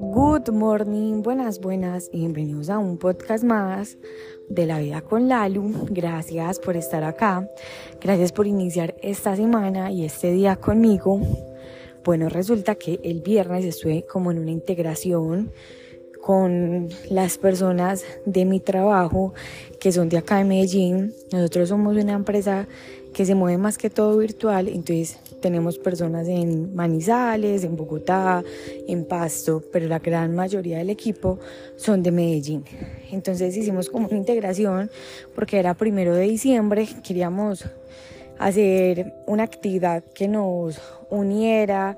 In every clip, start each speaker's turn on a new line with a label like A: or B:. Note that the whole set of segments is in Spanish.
A: Good morning, buenas, buenas y bienvenidos a un podcast más de la vida con Lalu. Gracias por estar acá. Gracias por iniciar esta semana y este día conmigo. Bueno, resulta que el viernes estuve como en una integración con las personas de mi trabajo que son de acá de Medellín. Nosotros somos una empresa que se mueve más que todo virtual, entonces tenemos personas en Manizales, en Bogotá, en Pasto, pero la gran mayoría del equipo son de Medellín. Entonces hicimos como una integración porque era primero de diciembre, queríamos hacer una actividad que nos uniera,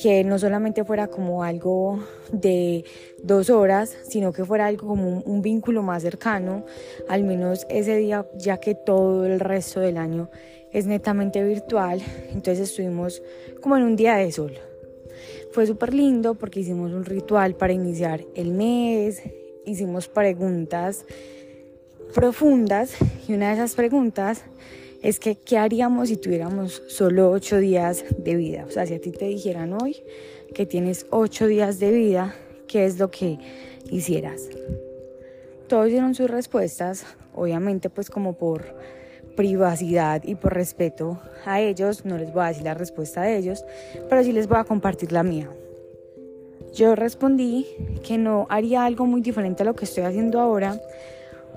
A: que no solamente fuera como algo de dos horas, sino que fuera algo como un, vínculo más cercano, al menos ese día, ya que todo el resto del año es netamente virtual, entonces estuvimos como en un día de sol. Fue súper lindo porque hicimos un ritual para iniciar el mes, hicimos preguntas profundas y una de esas preguntas es que ¿qué haríamos si tuviéramos solo ocho días de vida? O sea, si a ti te dijeran hoy que tienes ocho días de vida, ¿qué es lo que hicieras? Todos dieron sus respuestas, obviamente pues como por privacidad y por respeto a ellos, no les voy a decir la respuesta de ellos, pero sí les voy a compartir la mía. Yo respondí que no haría algo muy diferente a lo que estoy haciendo ahora,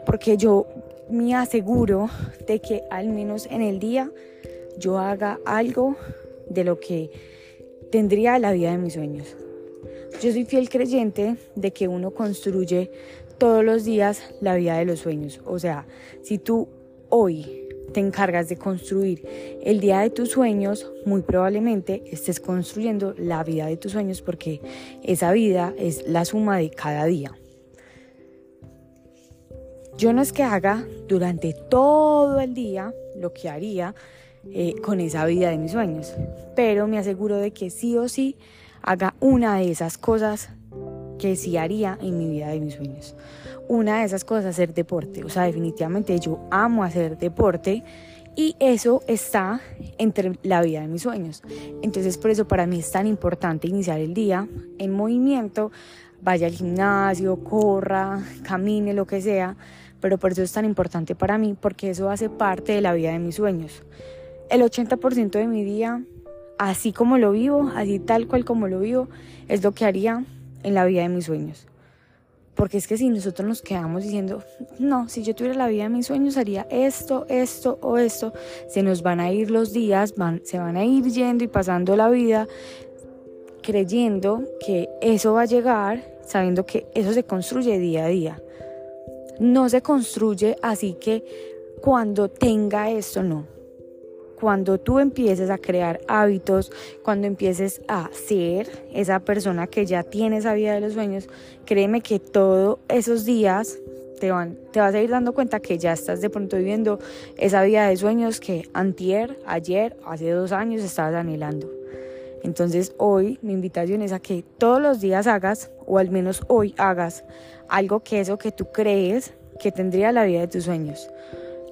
A: porque yo me aseguro de que al menos en el día yo haga algo de lo que tendría la vida de mis sueños. Yo soy fiel creyente de que uno construye todos los días la vida de los sueños. O sea, si tú hoy te encargas de construir el día de tus sueños, muy probablemente estés construyendo la vida de tus sueños porque esa vida es la suma de cada día. Yo no es que haga durante todo el día lo que haría eh, con esa vida de mis sueños, pero me aseguro de que sí o sí haga una de esas cosas que sí haría en mi vida de mis sueños. Una de esas cosas es hacer deporte, o sea, definitivamente yo amo hacer deporte y eso está entre la vida de mis sueños. Entonces por eso para mí es tan importante iniciar el día en movimiento, vaya al gimnasio, corra, camine, lo que sea, pero por eso es tan importante para mí, porque eso hace parte de la vida de mis sueños. El 80% de mi día, así como lo vivo, así tal cual como lo vivo, es lo que haría en la vida de mis sueños. Porque es que si nosotros nos quedamos diciendo, no, si yo tuviera la vida de mis sueños haría esto, esto o esto, se nos van a ir los días, van, se van a ir yendo y pasando la vida creyendo que eso va a llegar, sabiendo que eso se construye día a día no se construye así que cuando tenga esto, no. Cuando tú empieces a crear hábitos, cuando empieces a ser esa persona que ya tiene esa vida de los sueños, créeme que todos esos días te, van, te vas a ir dando cuenta que ya estás de pronto viviendo esa vida de sueños que antier, ayer, hace dos años estabas anhelando. Entonces hoy mi invitación es a que todos los días hagas, o al menos hoy hagas, algo que eso que tú crees que tendría la vida de tus sueños.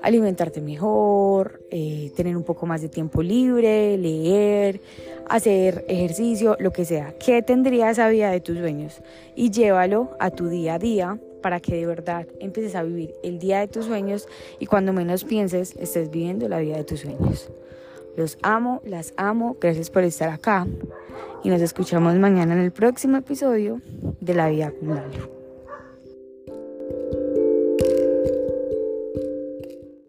A: Alimentarte mejor, eh, tener un poco más de tiempo libre, leer, hacer ejercicio, lo que sea. ¿Qué tendría esa vida de tus sueños? Y llévalo a tu día a día para que de verdad empieces a vivir el día de tus sueños y cuando menos pienses estés viviendo la vida de tus sueños. Los amo, las amo, gracias por estar acá. Y nos escuchamos mañana en el próximo episodio de La Vida con